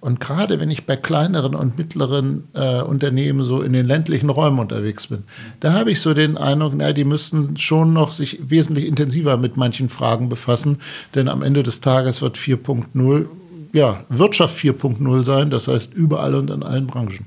Und gerade wenn ich bei kleineren und mittleren äh, Unternehmen so in den ländlichen Räumen unterwegs bin, da habe ich so den Eindruck, na, die müssten schon noch sich wesentlich intensiver mit manchen Fragen befassen, denn am Ende des Tages wird 4.0 ja, Wirtschaft 4.0 sein, das heißt überall und in allen Branchen.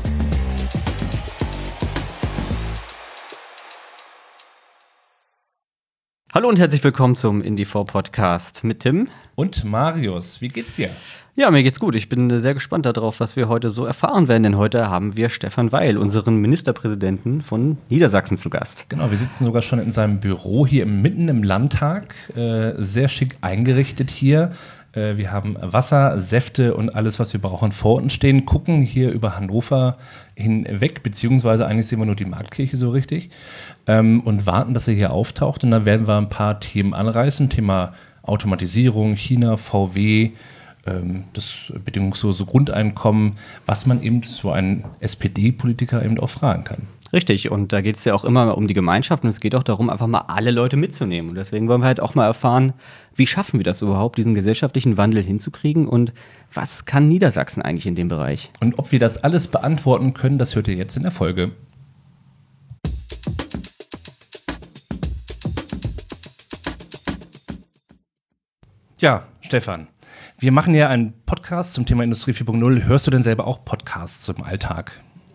Hallo und herzlich willkommen zum Indie4 Podcast mit Tim. Und Marius, wie geht's dir? Ja, mir geht's gut. Ich bin sehr gespannt darauf, was wir heute so erfahren werden, denn heute haben wir Stefan Weil, unseren Ministerpräsidenten von Niedersachsen, zu Gast. Genau, wir sitzen sogar schon in seinem Büro hier mitten im Landtag. Äh, sehr schick eingerichtet hier. Äh, wir haben Wasser, Säfte und alles, was wir brauchen, vor uns stehen, gucken hier über Hannover hinweg, beziehungsweise eigentlich sehen wir nur die Marktkirche so richtig ähm, und warten, dass er hier auftaucht. Und dann werden wir ein paar Themen anreißen: Thema Automatisierung, China, VW, ähm, das bedingungslose Grundeinkommen, was man eben so einen SPD-Politiker eben auch fragen kann. Richtig, und da geht es ja auch immer um die Gemeinschaft und es geht auch darum, einfach mal alle Leute mitzunehmen. Und deswegen wollen wir halt auch mal erfahren, wie schaffen wir das überhaupt, diesen gesellschaftlichen Wandel hinzukriegen und was kann Niedersachsen eigentlich in dem Bereich? Und ob wir das alles beantworten können, das hört ihr jetzt in der Folge. Ja, Stefan, wir machen ja einen Podcast zum Thema Industrie 4.0. Hörst du denn selber auch Podcasts im Alltag?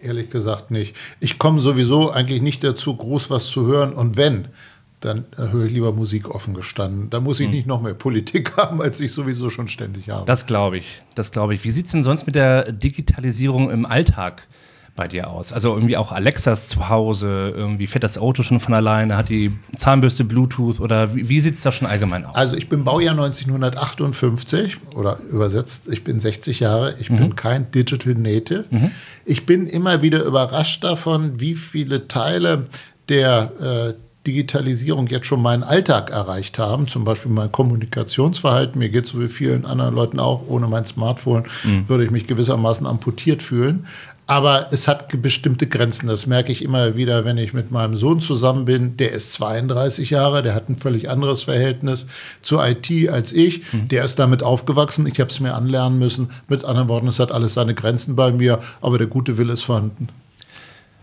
Ehrlich gesagt nicht. Ich komme sowieso eigentlich nicht dazu, groß was zu hören. Und wenn, dann höre ich lieber Musik offen gestanden. Da muss ich hm. nicht noch mehr Politik haben, als ich sowieso schon ständig habe. Das glaube ich. Das glaube ich. Wie sieht es denn sonst mit der Digitalisierung im Alltag bei dir aus? Also irgendwie auch Alexas zu Hause, irgendwie fährt das Auto schon von alleine, hat die Zahnbürste Bluetooth oder wie, wie sieht es da schon allgemein aus? Also ich bin Baujahr 1958 oder übersetzt, ich bin 60 Jahre, ich mhm. bin kein Digital Native. Mhm. Ich bin immer wieder überrascht davon, wie viele Teile der äh, Digitalisierung jetzt schon meinen Alltag erreicht haben, zum Beispiel mein Kommunikationsverhalten. Mir geht es so wie vielen anderen Leuten auch, ohne mein Smartphone mhm. würde ich mich gewissermaßen amputiert fühlen. Aber es hat bestimmte Grenzen. Das merke ich immer wieder, wenn ich mit meinem Sohn zusammen bin. Der ist 32 Jahre, der hat ein völlig anderes Verhältnis zur IT als ich. Mhm. Der ist damit aufgewachsen. Ich habe es mir anlernen müssen. Mit anderen Worten, es hat alles seine Grenzen bei mir, aber der gute Wille ist vorhanden.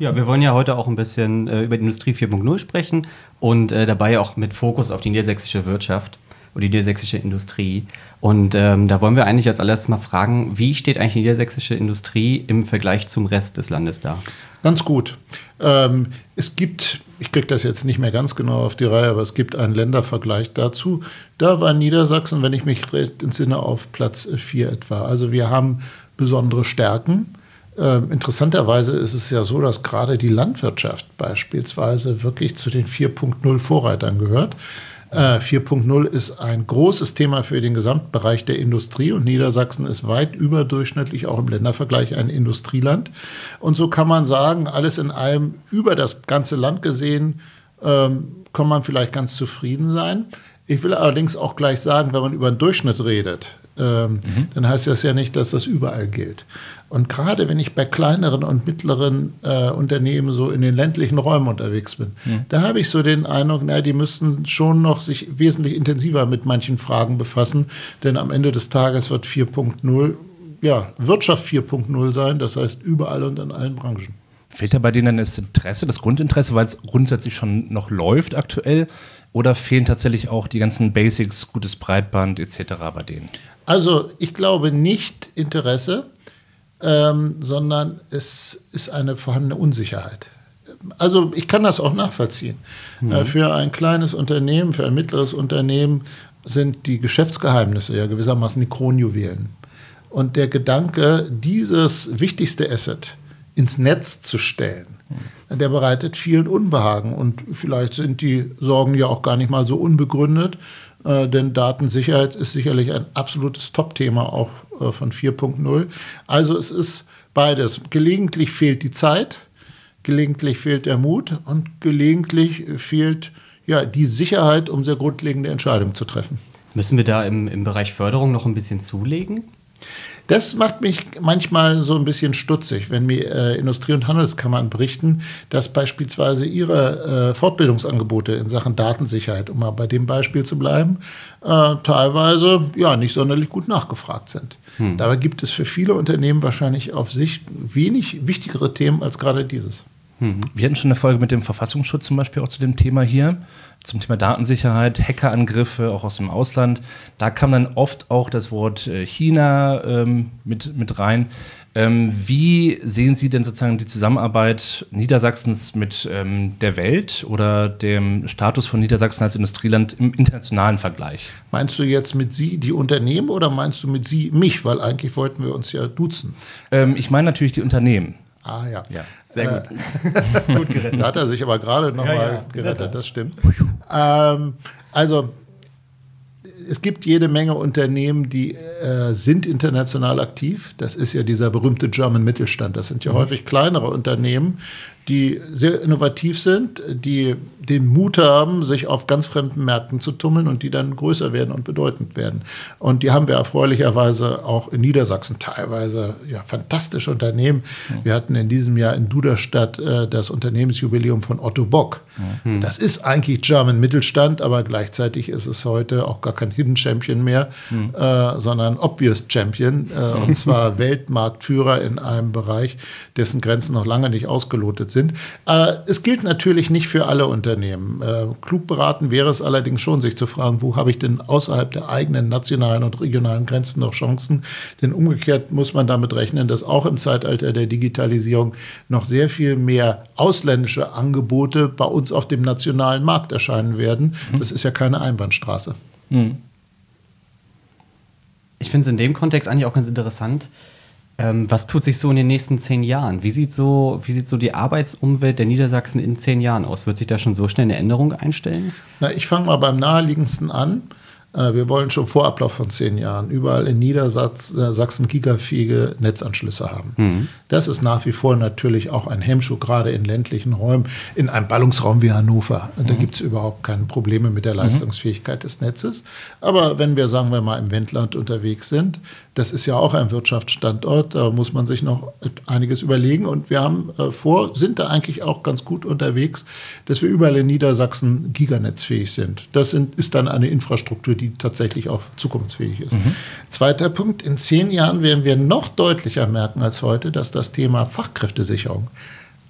Ja, wir wollen ja heute auch ein bisschen äh, über die Industrie 4.0 sprechen und äh, dabei auch mit Fokus auf die niedersächsische Wirtschaft oder die niedersächsische Industrie. Und ähm, da wollen wir eigentlich als allererstes mal fragen, wie steht eigentlich die niedersächsische Industrie im Vergleich zum Rest des Landes da? Ganz gut. Ähm, es gibt, ich kriege das jetzt nicht mehr ganz genau auf die Reihe, aber es gibt einen Ländervergleich dazu. Da war Niedersachsen, wenn ich mich recht entsinne, auf Platz 4 etwa. Also wir haben besondere Stärken. Ähm, interessanterweise ist es ja so, dass gerade die Landwirtschaft beispielsweise wirklich zu den 4.0 Vorreitern gehört. 4.0 äh, ist ein großes Thema für den Gesamtbereich der Industrie und Niedersachsen ist weit überdurchschnittlich auch im Ländervergleich ein Industrieland. Und so kann man sagen, alles in allem über das ganze Land gesehen, ähm, kann man vielleicht ganz zufrieden sein. Ich will allerdings auch gleich sagen, wenn man über den Durchschnitt redet, ähm, mhm. dann heißt das ja nicht, dass das überall gilt. Und gerade wenn ich bei kleineren und mittleren äh, Unternehmen so in den ländlichen Räumen unterwegs bin, mhm. da habe ich so den Eindruck, na, die müssten schon noch sich wesentlich intensiver mit manchen Fragen befassen, denn am Ende des Tages wird 4.0 ja, Wirtschaft 4.0 sein, das heißt überall und in allen Branchen. Fehlt da bei denen das Interesse, das Grundinteresse, weil es grundsätzlich schon noch läuft aktuell? Oder fehlen tatsächlich auch die ganzen Basics, gutes Breitband etc. bei denen? Also ich glaube nicht Interesse ähm, sondern es ist eine vorhandene Unsicherheit. Also ich kann das auch nachvollziehen. Mhm. Äh, für ein kleines Unternehmen, für ein mittleres Unternehmen sind die Geschäftsgeheimnisse ja gewissermaßen die Kronjuwelen. Und der Gedanke, dieses wichtigste Asset ins Netz zu stellen, mhm. der bereitet vielen Unbehagen. Und vielleicht sind die Sorgen ja auch gar nicht mal so unbegründet, äh, denn Datensicherheit ist sicherlich ein absolutes Top-Thema auch äh, von 4.0. Also es ist beides. Gelegentlich fehlt die Zeit, gelegentlich fehlt der Mut und gelegentlich fehlt ja, die Sicherheit, um sehr grundlegende Entscheidungen zu treffen. Müssen wir da im, im Bereich Förderung noch ein bisschen zulegen? Das macht mich manchmal so ein bisschen stutzig, wenn mir äh, Industrie- und Handelskammern berichten, dass beispielsweise ihre äh, Fortbildungsangebote in Sachen Datensicherheit, um mal bei dem Beispiel zu bleiben, äh, teilweise ja nicht sonderlich gut nachgefragt sind. Hm. Dabei gibt es für viele Unternehmen wahrscheinlich auf sich wenig wichtigere Themen als gerade dieses. Hm. Wir hatten schon eine Folge mit dem Verfassungsschutz zum Beispiel auch zu dem Thema hier zum Thema Datensicherheit, Hackerangriffe auch aus dem Ausland. Da kam dann oft auch das Wort äh, China ähm, mit, mit rein. Ähm, wie sehen Sie denn sozusagen die Zusammenarbeit Niedersachsens mit ähm, der Welt oder dem Status von Niedersachsen als Industrieland im internationalen Vergleich? Meinst du jetzt mit Sie die Unternehmen oder meinst du mit Sie mich? Weil eigentlich wollten wir uns ja duzen. Ähm, ich meine natürlich die Unternehmen. Ah ja. ja sehr gut. Äh, gut gerettet. Da hat er sich aber gerade nochmal ja, ja, gerettet, das stimmt. Ähm, also es gibt jede Menge Unternehmen, die äh, sind international aktiv. Das ist ja dieser berühmte German Mittelstand. Das sind ja mhm. häufig kleinere Unternehmen, die sehr innovativ sind, die den Mut haben, sich auf ganz fremden Märkten zu tummeln und die dann größer werden und bedeutend werden. Und die haben wir erfreulicherweise auch in Niedersachsen teilweise ja, fantastische Unternehmen. Mhm. Wir hatten in diesem Jahr in Duderstadt äh, das Unternehmensjubiläum von Otto Bock. Mhm. Das ist eigentlich German Mittelstand, aber gleichzeitig ist es heute auch gar kein Hidden Champion mehr, mhm. äh, sondern Obvious Champion. Äh, und zwar Weltmarktführer in einem Bereich, dessen Grenzen noch lange nicht ausgelotet sind. Äh, es gilt natürlich nicht für alle Unternehmen. Äh, klug beraten wäre es allerdings schon, sich zu fragen, wo habe ich denn außerhalb der eigenen nationalen und regionalen Grenzen noch Chancen? Denn umgekehrt muss man damit rechnen, dass auch im Zeitalter der Digitalisierung noch sehr viel mehr ausländische Angebote bei uns auf dem nationalen Markt erscheinen werden. Mhm. Das ist ja keine Einbahnstraße. Mhm. Ich finde es in dem Kontext eigentlich auch ganz interessant, ähm, was tut sich so in den nächsten zehn Jahren? Wie sieht, so, wie sieht so die Arbeitsumwelt der Niedersachsen in zehn Jahren aus? Wird sich da schon so schnell eine Änderung einstellen? Na, ich fange mal beim naheliegendsten an. Äh, wir wollen schon vor Ablauf von zehn Jahren überall in Niedersachsen gigafähige Netzanschlüsse haben. Mhm. Das ist nach wie vor natürlich auch ein Hemmschuh, gerade in ländlichen Räumen, in einem Ballungsraum wie Hannover. Da mhm. gibt es überhaupt keine Probleme mit der mhm. Leistungsfähigkeit mhm. des Netzes. Aber wenn wir, sagen wir mal, im Wendland unterwegs sind, das ist ja auch ein Wirtschaftsstandort, da muss man sich noch einiges überlegen. Und wir haben äh, vor, sind da eigentlich auch ganz gut unterwegs, dass wir überall in Niedersachsen giganetzfähig sind. Das sind, ist dann eine Infrastruktur, die tatsächlich auch zukunftsfähig ist. Mhm. Zweiter Punkt, in zehn Jahren werden wir noch deutlicher merken als heute, dass das Thema Fachkräftesicherung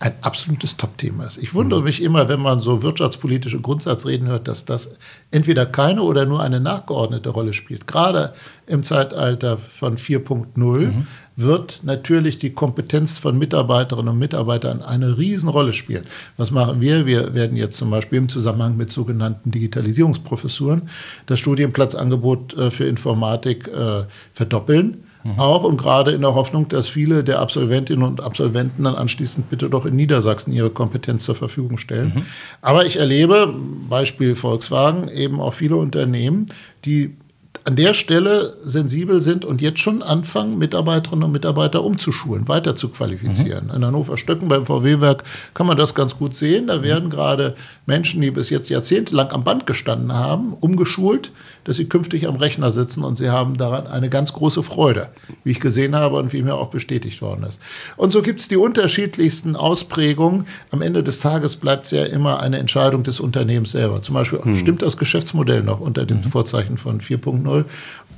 ein absolutes Top-Thema ist. Ich wundere mhm. mich immer, wenn man so wirtschaftspolitische Grundsatzreden hört, dass das entweder keine oder nur eine nachgeordnete Rolle spielt. Gerade im Zeitalter von 4.0 mhm. Wird natürlich die Kompetenz von Mitarbeiterinnen und Mitarbeitern eine Riesenrolle spielen. Was machen wir? Wir werden jetzt zum Beispiel im Zusammenhang mit sogenannten Digitalisierungsprofessuren das Studienplatzangebot äh, für Informatik äh, verdoppeln Mhm. Auch und gerade in der Hoffnung, dass viele der Absolventinnen und Absolventen dann anschließend bitte doch in Niedersachsen ihre Kompetenz zur Verfügung stellen. Mhm. Aber ich erlebe, Beispiel Volkswagen, eben auch viele Unternehmen, die an der Stelle sensibel sind und jetzt schon anfangen, Mitarbeiterinnen und Mitarbeiter umzuschulen, weiter zu qualifizieren. Mhm. In Hannover-Stöcken beim VW-Werk kann man das ganz gut sehen. Da werden mhm. gerade Menschen, die bis jetzt jahrzehntelang am Band gestanden haben, umgeschult, dass sie künftig am Rechner sitzen und sie haben daran eine ganz große Freude, wie ich gesehen habe und wie mir auch bestätigt worden ist. Und so gibt es die unterschiedlichsten Ausprägungen. Am Ende des Tages bleibt es ja immer eine Entscheidung des Unternehmens selber. Zum Beispiel, mhm. stimmt das Geschäftsmodell noch unter den mhm. Vorzeichen von 4.0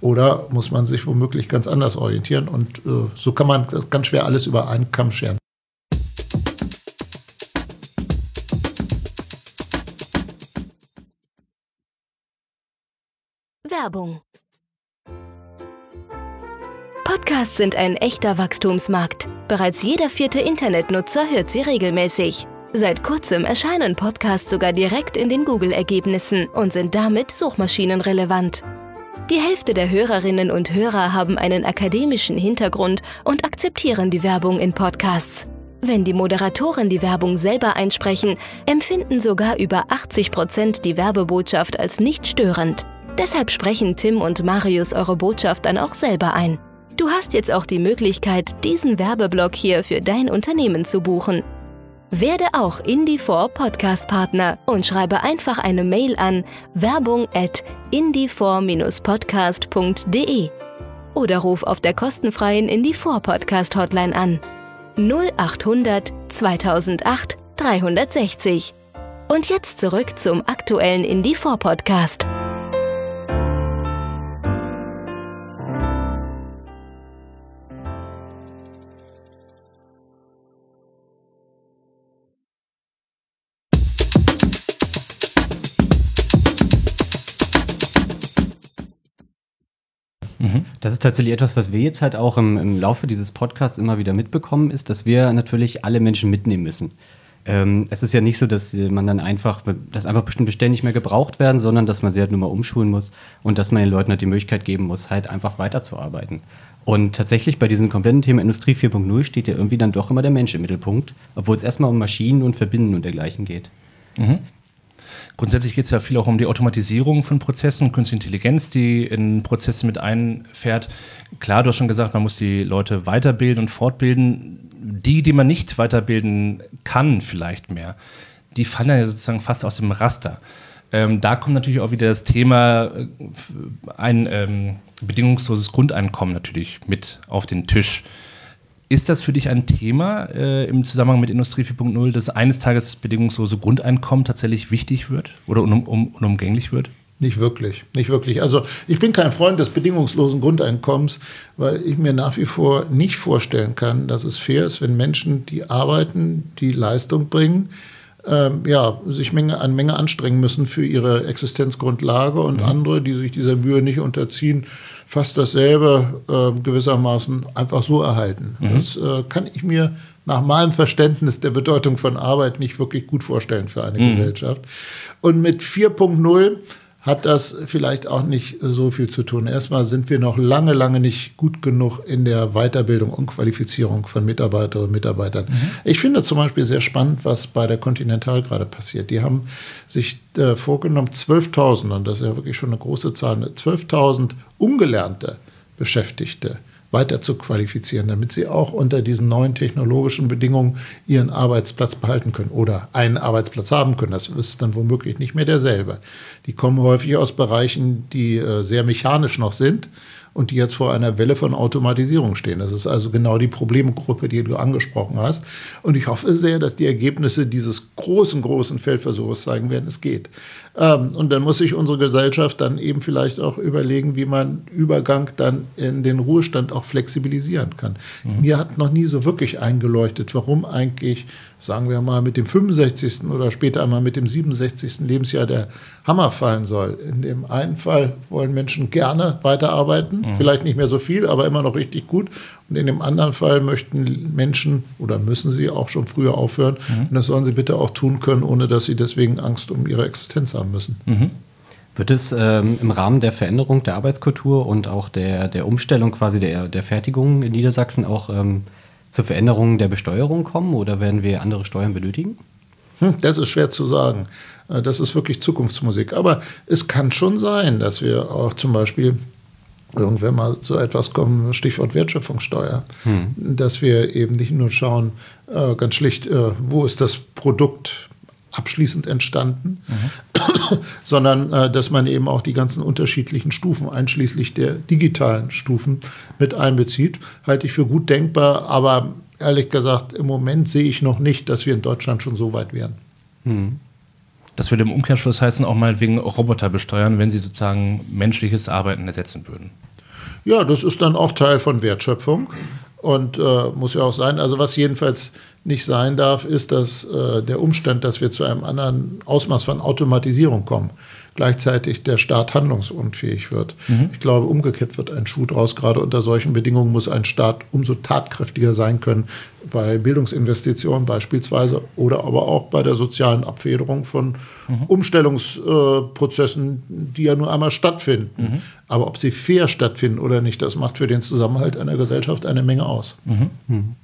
oder muss man sich womöglich ganz anders orientieren? Und äh, so kann man das ganz schwer alles über einen Kamm scheren. Werbung. Podcasts sind ein echter Wachstumsmarkt. Bereits jeder vierte Internetnutzer hört sie regelmäßig. Seit kurzem erscheinen Podcasts sogar direkt in den Google-Ergebnissen und sind damit suchmaschinenrelevant. Die Hälfte der Hörerinnen und Hörer haben einen akademischen Hintergrund und akzeptieren die Werbung in Podcasts. Wenn die Moderatoren die Werbung selber einsprechen, empfinden sogar über 80 Prozent die Werbebotschaft als nicht störend. Deshalb sprechen Tim und Marius eure Botschaft dann auch selber ein. Du hast jetzt auch die Möglichkeit, diesen Werbeblock hier für dein Unternehmen zu buchen. Werde auch Indie4 Podcast Partner und schreibe einfach eine Mail an werbung at indie4-podcast.de oder ruf auf der kostenfreien Indie4 Podcast Hotline an 0800 2008 360. Und jetzt zurück zum aktuellen Indie4 Podcast. Das ist tatsächlich etwas, was wir jetzt halt auch im, im Laufe dieses Podcasts immer wieder mitbekommen, ist, dass wir natürlich alle Menschen mitnehmen müssen. Ähm, es ist ja nicht so, dass man dann einfach, dass einfach bestimmte Stellen nicht mehr gebraucht werden, sondern dass man sie halt nur mal umschulen muss und dass man den Leuten halt die Möglichkeit geben muss, halt einfach weiterzuarbeiten. Und tatsächlich bei diesem kompletten Thema Industrie 4.0 steht ja irgendwie dann doch immer der Mensch im Mittelpunkt, obwohl es erstmal um Maschinen und Verbinden und dergleichen geht. Mhm. Grundsätzlich geht es ja viel auch um die Automatisierung von Prozessen, Künstliche Intelligenz, die in Prozesse mit einfährt. Klar, du hast schon gesagt, man muss die Leute weiterbilden und fortbilden. Die, die man nicht weiterbilden kann, vielleicht mehr, die fallen ja sozusagen fast aus dem Raster. Ähm, da kommt natürlich auch wieder das Thema äh, ein ähm, bedingungsloses Grundeinkommen natürlich mit auf den Tisch. Ist das für dich ein Thema äh, im Zusammenhang mit Industrie 4.0, dass eines Tages das bedingungslose Grundeinkommen tatsächlich wichtig wird oder un um, unumgänglich wird? Nicht wirklich, nicht wirklich. Also ich bin kein Freund des bedingungslosen Grundeinkommens, weil ich mir nach wie vor nicht vorstellen kann, dass es fair ist, wenn Menschen, die arbeiten, die Leistung bringen, ähm, ja, sich Menge, eine Menge anstrengen müssen für ihre Existenzgrundlage und mhm. andere, die sich dieser Mühe nicht unterziehen, fast dasselbe äh, gewissermaßen einfach so erhalten. Mhm. Das äh, kann ich mir nach meinem Verständnis der Bedeutung von Arbeit nicht wirklich gut vorstellen für eine mhm. Gesellschaft. Und mit 4.0 hat das vielleicht auch nicht so viel zu tun. Erstmal sind wir noch lange, lange nicht gut genug in der Weiterbildung und Qualifizierung von Mitarbeiterinnen und Mitarbeitern. Mhm. Ich finde zum Beispiel sehr spannend, was bei der Continental gerade passiert. Die haben sich äh, vorgenommen, 12.000, und das ist ja wirklich schon eine große Zahl, 12.000 ungelernte Beschäftigte weiter zu qualifizieren, damit sie auch unter diesen neuen technologischen Bedingungen ihren Arbeitsplatz behalten können oder einen Arbeitsplatz haben können. Das ist dann womöglich nicht mehr derselbe. Die kommen häufig aus Bereichen, die äh, sehr mechanisch noch sind und die jetzt vor einer Welle von Automatisierung stehen. Das ist also genau die Problemgruppe, die du angesprochen hast. Und ich hoffe sehr, dass die Ergebnisse dieses großen, großen Feldversuchs zeigen werden, es geht. Ähm, und dann muss sich unsere Gesellschaft dann eben vielleicht auch überlegen, wie man Übergang dann in den Ruhestand auch flexibilisieren kann. Mhm. Mir hat noch nie so wirklich eingeleuchtet, warum eigentlich, sagen wir mal, mit dem 65. oder später einmal mit dem 67. Lebensjahr der Hammer fallen soll. In dem einen Fall wollen Menschen gerne weiterarbeiten, mhm. vielleicht nicht mehr so viel, aber immer noch richtig gut. Und in dem anderen Fall möchten Menschen oder müssen sie auch schon früher aufhören. Mhm. Und das sollen sie bitte auch tun können, ohne dass sie deswegen Angst um ihre Existenz haben müssen. Mhm. Wird es ähm, im Rahmen der Veränderung der Arbeitskultur und auch der, der Umstellung quasi der, der Fertigung in Niedersachsen auch ähm, zur Veränderung der Besteuerung kommen oder werden wir andere Steuern benötigen? Hm, das ist schwer zu sagen. Äh, das ist wirklich Zukunftsmusik. Aber es kann schon sein, dass wir auch zum Beispiel irgendwann mal so etwas kommen, Stichwort Wertschöpfungssteuer, hm. dass wir eben nicht nur schauen, äh, ganz schlicht, äh, wo ist das Produkt abschließend entstanden, mhm. sondern äh, dass man eben auch die ganzen unterschiedlichen Stufen, einschließlich der digitalen Stufen, mit einbezieht, halte ich für gut denkbar, aber ehrlich gesagt, im Moment sehe ich noch nicht, dass wir in Deutschland schon so weit wären. Mhm. Das würde im Umkehrschluss heißen, auch mal wegen Roboter besteuern, wenn sie sozusagen menschliches Arbeiten ersetzen würden. Ja, das ist dann auch Teil von Wertschöpfung und äh, muss ja auch sein. Also was jedenfalls nicht sein darf, ist, dass äh, der Umstand, dass wir zu einem anderen Ausmaß von Automatisierung kommen, gleichzeitig der Staat handlungsunfähig wird. Mhm. Ich glaube, umgekehrt wird ein Schuh draus. Gerade unter solchen Bedingungen muss ein Staat umso tatkräftiger sein können bei Bildungsinvestitionen beispielsweise oder aber auch bei der sozialen Abfederung von mhm. Umstellungsprozessen, die ja nur einmal stattfinden. Mhm. Aber ob sie fair stattfinden oder nicht, das macht für den Zusammenhalt einer Gesellschaft eine Menge aus. Mhm.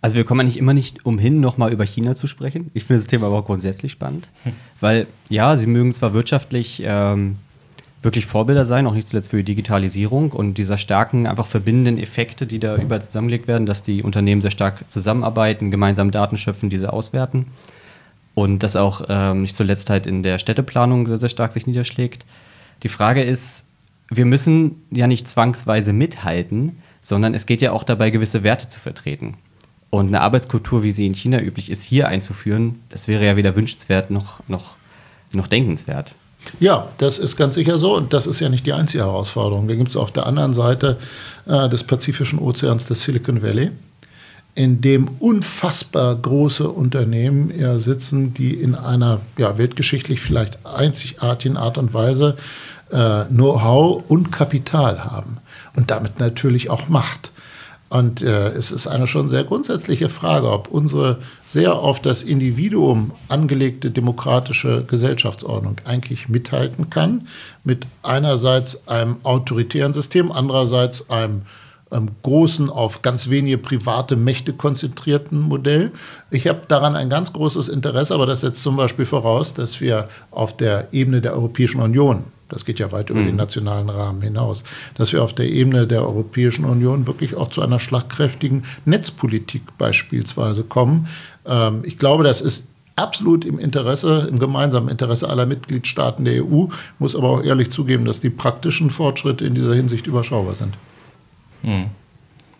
Also wir kommen eigentlich immer nicht umhin, nochmal über China zu sprechen. Ich finde das Thema aber auch grundsätzlich spannend, hm. weil ja, sie mögen zwar wirtschaftlich ähm, wirklich Vorbilder sein, auch nicht zuletzt für die Digitalisierung und dieser starken, einfach verbindenden Effekte, die da überall zusammengelegt werden, dass die Unternehmen sehr stark zusammenarbeiten, gemeinsam Daten schöpfen, diese auswerten. Und das auch ähm, nicht zuletzt halt in der Städteplanung sehr, sehr stark sich niederschlägt. Die Frage ist, wir müssen ja nicht zwangsweise mithalten, sondern es geht ja auch dabei, gewisse Werte zu vertreten. Und eine Arbeitskultur, wie sie in China üblich ist, hier einzuführen, das wäre ja weder wünschenswert noch, noch, noch denkenswert. Ja, das ist ganz sicher so und das ist ja nicht die einzige Herausforderung. Da gibt es auf der anderen Seite äh, des Pazifischen Ozeans das Silicon Valley, in dem unfassbar große Unternehmen ja sitzen, die in einer ja, weltgeschichtlich vielleicht einzigartigen Art und Weise äh, Know-how und Kapital haben und damit natürlich auch Macht. Und äh, es ist eine schon sehr grundsätzliche Frage, ob unsere sehr auf das Individuum angelegte demokratische Gesellschaftsordnung eigentlich mithalten kann mit einerseits einem autoritären System, andererseits einem, einem großen, auf ganz wenige private Mächte konzentrierten Modell. Ich habe daran ein ganz großes Interesse, aber das setzt zum Beispiel voraus, dass wir auf der Ebene der Europäischen Union das geht ja weit über mhm. den nationalen Rahmen hinaus, dass wir auf der Ebene der Europäischen Union wirklich auch zu einer schlagkräftigen Netzpolitik beispielsweise kommen. Ähm, ich glaube, das ist absolut im Interesse, im gemeinsamen Interesse aller Mitgliedstaaten der EU, muss aber auch ehrlich zugeben, dass die praktischen Fortschritte in dieser Hinsicht überschaubar sind. Mhm.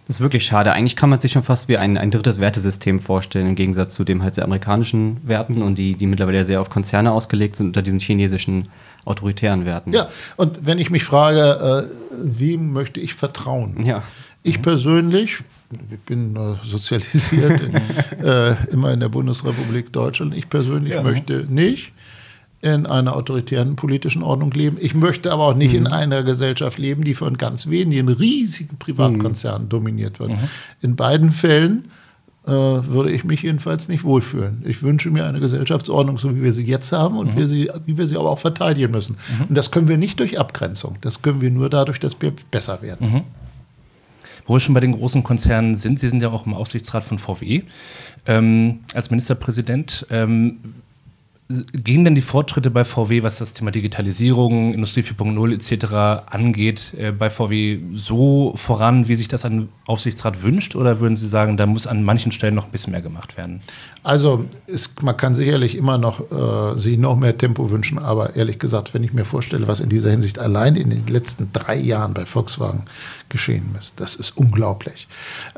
Das ist wirklich schade. Eigentlich kann man sich schon fast wie ein, ein drittes Wertesystem vorstellen, im Gegensatz zu dem halt sehr amerikanischen Werten und die, die mittlerweile sehr auf Konzerne ausgelegt sind unter diesen chinesischen autoritären Werten. Ja, und wenn ich mich frage, äh, wem möchte ich vertrauen? Ja. Ich persönlich, ich bin äh, sozialisiert, äh, immer in der Bundesrepublik Deutschland, ich persönlich ja. möchte nicht in einer autoritären politischen Ordnung leben. Ich möchte aber auch nicht mhm. in einer Gesellschaft leben, die von ganz wenigen riesigen Privatkonzernen mhm. dominiert wird. Mhm. In beiden Fällen äh, würde ich mich jedenfalls nicht wohlfühlen. Ich wünsche mir eine Gesellschaftsordnung, so wie wir sie jetzt haben und mhm. wir sie, wie wir sie aber auch verteidigen müssen. Mhm. Und das können wir nicht durch Abgrenzung. Das können wir nur dadurch, dass wir besser werden. Mhm. Wo wir schon bei den großen Konzernen sind, Sie sind ja auch im Aufsichtsrat von VW. Ähm, als Ministerpräsident, ähm, gehen denn die Fortschritte bei VW, was das Thema Digitalisierung, Industrie 4.0 etc. angeht, äh, bei VW so voran, wie sich das ein Aufsichtsrat wünscht? Oder würden Sie sagen, da muss an manchen Stellen noch ein bisschen mehr gemacht werden? Also ist, man kann sicherlich immer noch äh, sich noch mehr Tempo wünschen, aber ehrlich gesagt, wenn ich mir vorstelle, was in dieser Hinsicht allein in den letzten drei Jahren bei Volkswagen geschehen ist, das ist unglaublich.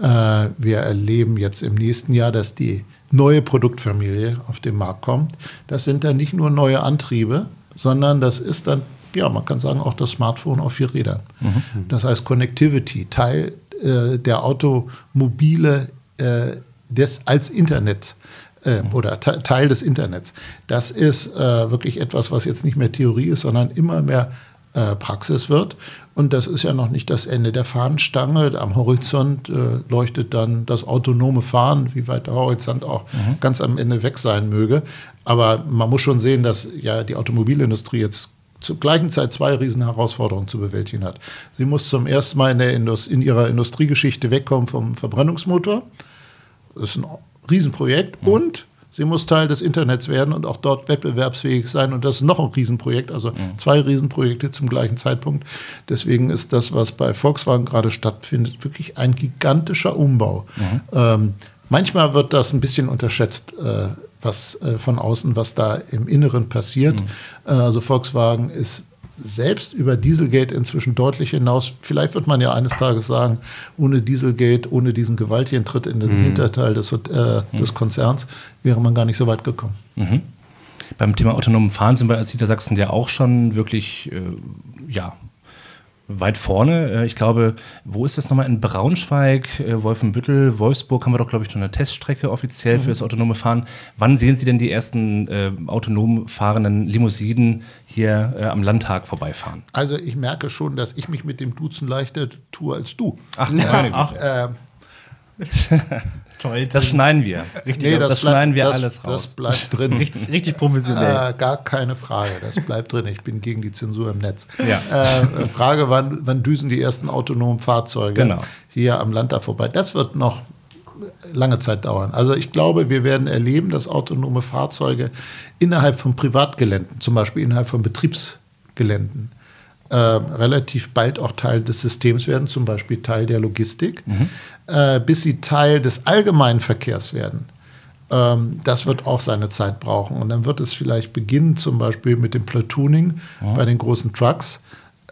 Äh, wir erleben jetzt im nächsten Jahr, dass die neue Produktfamilie auf den Markt kommt. Das sind dann nicht nur neue Antriebe, sondern das ist dann, ja, man kann sagen, auch das Smartphone auf vier Rädern. Mhm. Das heißt Connectivity, Teil äh, der Automobile äh, des, als Internet äh, oder Teil des Internets. Das ist äh, wirklich etwas, was jetzt nicht mehr Theorie ist, sondern immer mehr äh, Praxis wird. Und das ist ja noch nicht das Ende der Fahnenstange. Am Horizont äh, leuchtet dann das autonome Fahren, wie weit der Horizont auch mhm. ganz am Ende weg sein möge. Aber man muss schon sehen, dass ja die Automobilindustrie jetzt zur gleichen Zeit zwei Riesenherausforderungen zu bewältigen hat. Sie muss zum ersten Mal in, der Indust in ihrer Industriegeschichte wegkommen vom Verbrennungsmotor. Das ist ein Riesenprojekt. Mhm. Und Sie muss Teil des Internets werden und auch dort wettbewerbsfähig sein. Und das ist noch ein Riesenprojekt, also zwei Riesenprojekte zum gleichen Zeitpunkt. Deswegen ist das, was bei Volkswagen gerade stattfindet, wirklich ein gigantischer Umbau. Mhm. Ähm, manchmal wird das ein bisschen unterschätzt. Äh, was äh, von außen, was da im Inneren passiert. Mhm. Äh, also Volkswagen ist selbst über Dieselgate inzwischen deutlich hinaus. Vielleicht wird man ja eines Tages sagen, ohne Dieselgate, ohne diesen gewaltigen Tritt in den mhm. Hinterteil des, äh, des Konzerns, wäre man gar nicht so weit gekommen. Mhm. Beim Thema autonomen Fahren sind wir als Niedersachsen ja auch schon wirklich äh, ja, weit vorne. Äh, ich glaube, wo ist das nochmal? In Braunschweig, äh, Wolfenbüttel, Wolfsburg haben wir doch, glaube ich, schon eine Teststrecke offiziell mhm. für das autonome Fahren. Wann sehen Sie denn die ersten äh, autonom fahrenden Limousinen hier äh, am Landtag vorbeifahren? Also ich merke schon, dass ich mich mit dem Duzen leichter tue als du. Ach, ja, ach. Äh, Toll. Das schneiden wir. Richtig, nee, das, das bleibt, schneiden wir das, alles raus. Das bleibt drin. richtig, richtig professionell. Äh, gar keine Frage. Das bleibt drin. Ich bin gegen die Zensur im Netz. Ja. Äh, Frage, wann, wann düsen die ersten autonomen Fahrzeuge genau. hier am Land da vorbei? Das wird noch lange Zeit dauern. Also ich glaube, wir werden erleben, dass autonome Fahrzeuge innerhalb von Privatgeländen, zum Beispiel innerhalb von Betriebsgeländen, äh, relativ bald auch Teil des Systems werden, zum Beispiel Teil der Logistik, mhm. äh, bis sie Teil des allgemeinen Verkehrs werden. Ähm, das wird auch seine Zeit brauchen. Und dann wird es vielleicht beginnen, zum Beispiel mit dem Platooning ja. bei den großen Trucks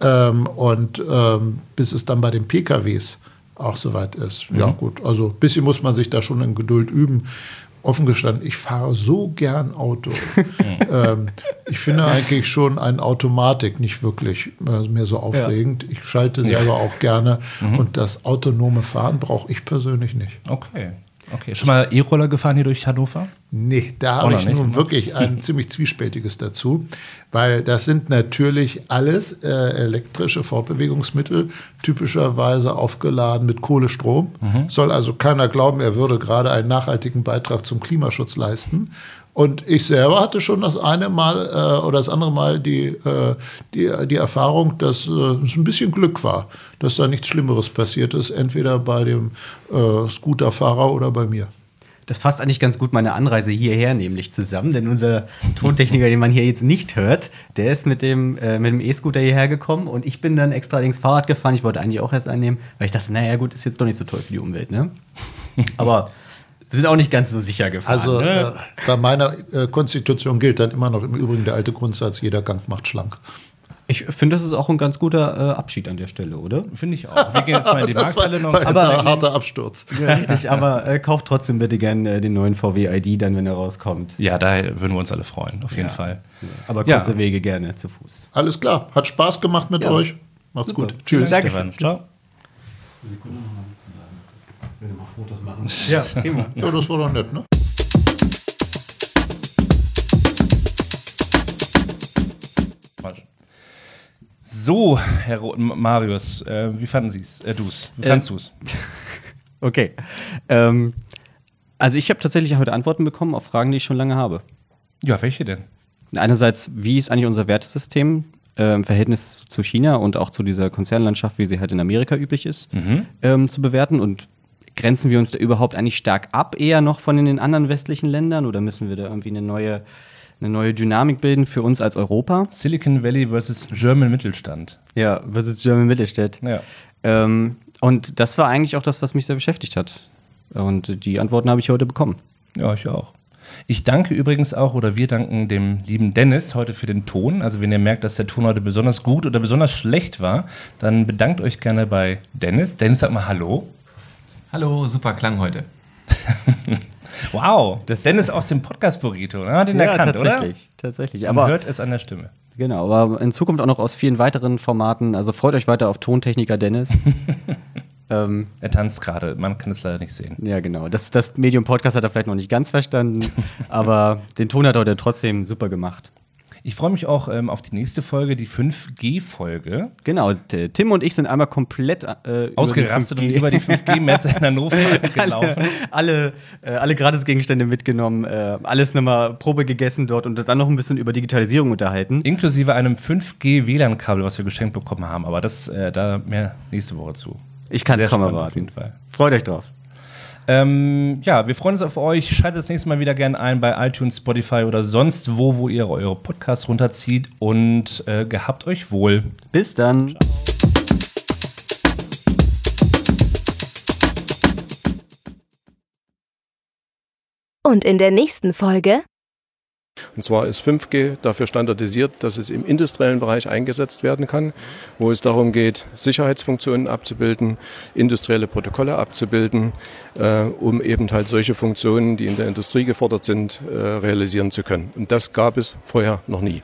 ähm, und ähm, bis es dann bei den PKWs auch soweit ist. Mhm. Ja, gut. Also ein bisschen muss man sich da schon in Geduld üben offen gestanden, ich fahre so gern Auto. ähm, ich finde eigentlich schon eine Automatik nicht wirklich äh, mehr so aufregend. Ja. Ich schalte selber ja. auch gerne mhm. und das autonome Fahren brauche ich persönlich nicht. Okay. Okay, schon mal E-Roller gefahren hier durch Hannover? Nee, da habe ich nun wirklich ein ziemlich zwiespältiges dazu, weil das sind natürlich alles äh, elektrische Fortbewegungsmittel, typischerweise aufgeladen mit Kohlestrom. Mhm. Soll also keiner glauben, er würde gerade einen nachhaltigen Beitrag zum Klimaschutz leisten. Und ich selber hatte schon das eine Mal äh, oder das andere Mal die, äh, die, die Erfahrung, dass äh, es ein bisschen Glück war, dass da nichts Schlimmeres passiert ist, entweder bei dem äh, Scooterfahrer oder bei mir. Das fasst eigentlich ganz gut meine Anreise hierher nämlich zusammen, denn unser Tontechniker, den man hier jetzt nicht hört, der ist mit dem äh, mit dem E-Scooter hierher gekommen und ich bin dann extra links Fahrrad gefahren. Ich wollte eigentlich auch erst einnehmen, weil ich dachte, naja gut, ist jetzt doch nicht so toll für die Umwelt, ne? Aber wir sind auch nicht ganz so sicher gefahren. Also ne? äh, bei meiner äh, Konstitution gilt dann immer noch im Übrigen der alte Grundsatz, jeder Gang macht schlank. Ich finde, das ist auch ein ganz guter äh, Abschied an der Stelle, oder? Finde ich auch. Wir gehen jetzt mal in die Markthalle noch. Aber ein harter Absturz. Ja, richtig, aber äh, kauft trotzdem bitte gerne äh, den neuen VW ID dann, wenn er rauskommt. Ja, da würden wir uns alle freuen, auf jeden ja. Fall. Ja. Aber kurze Wege gerne zu Fuß. Alles klar, hat Spaß gemacht mit euch. Macht's Super. gut. Tschüss. Danke. Ciao. Sekunde nochmal wenn wir mal Fotos machen. Ja, gehen wir. ja, das war doch nett, ne? So, Herr Marius, äh, wie fanden Sie es? Äh, du's. Wie fandest äh, du es? Okay. Ähm, also ich habe tatsächlich heute Antworten bekommen auf Fragen, die ich schon lange habe. Ja, welche denn? Einerseits, wie ist eigentlich unser Wertesystem äh, im Verhältnis zu China und auch zu dieser Konzernlandschaft, wie sie halt in Amerika üblich ist, mhm. ähm, zu bewerten? Und grenzen wir uns da überhaupt eigentlich stark ab, eher noch von den anderen westlichen Ländern oder müssen wir da irgendwie eine neue, eine neue Dynamik bilden für uns als Europa? Silicon Valley versus German Mittelstand. Ja, versus German Mittelstand. Ja. Ähm, und das war eigentlich auch das, was mich sehr beschäftigt hat. Und die Antworten habe ich heute bekommen. Ja, ich auch. Ich danke übrigens auch, oder wir danken dem lieben Dennis heute für den Ton. Also wenn ihr merkt, dass der Ton heute besonders gut oder besonders schlecht war, dann bedankt euch gerne bei Dennis. Dennis, sag mal Hallo. Hallo, super Klang heute. wow, das Dennis aus dem Podcast Burrito, ne? den ja, erkannt, tatsächlich, oder? Tatsächlich, Man aber hört es an der Stimme. Genau, aber in Zukunft auch noch aus vielen weiteren Formaten. Also freut euch weiter auf Tontechniker Dennis. ähm, er tanzt gerade, man kann es leider nicht sehen. Ja, genau. Das, das Medium Podcast hat er vielleicht noch nicht ganz verstanden, aber den Ton hat er trotzdem super gemacht. Ich freue mich auch ähm, auf die nächste Folge, die 5G-Folge. Genau, Tim und ich sind einmal komplett äh, ausgerastet und über die 5G-Messe in Hannover gelaufen. alle, äh, alle Gratisgegenstände mitgenommen, äh, alles nochmal Probe gegessen dort und dann noch ein bisschen über Digitalisierung unterhalten. Inklusive einem 5G-WLAN-Kabel, was wir geschenkt bekommen haben. Aber das äh, da mehr nächste Woche zu. Ich kann es kaum erwarten. Auf jeden Fall. Freut euch drauf. Ähm, ja, wir freuen uns auf euch. Schaltet das nächste Mal wieder gerne ein bei iTunes, Spotify oder sonst wo, wo ihr eure Podcasts runterzieht. Und äh, gehabt euch wohl. Bis dann. Ciao. Und in der nächsten Folge und zwar ist 5G dafür standardisiert, dass es im industriellen Bereich eingesetzt werden kann, wo es darum geht, Sicherheitsfunktionen abzubilden, industrielle Protokolle abzubilden, äh, um eben halt solche Funktionen, die in der Industrie gefordert sind, äh, realisieren zu können. Und das gab es vorher noch nie.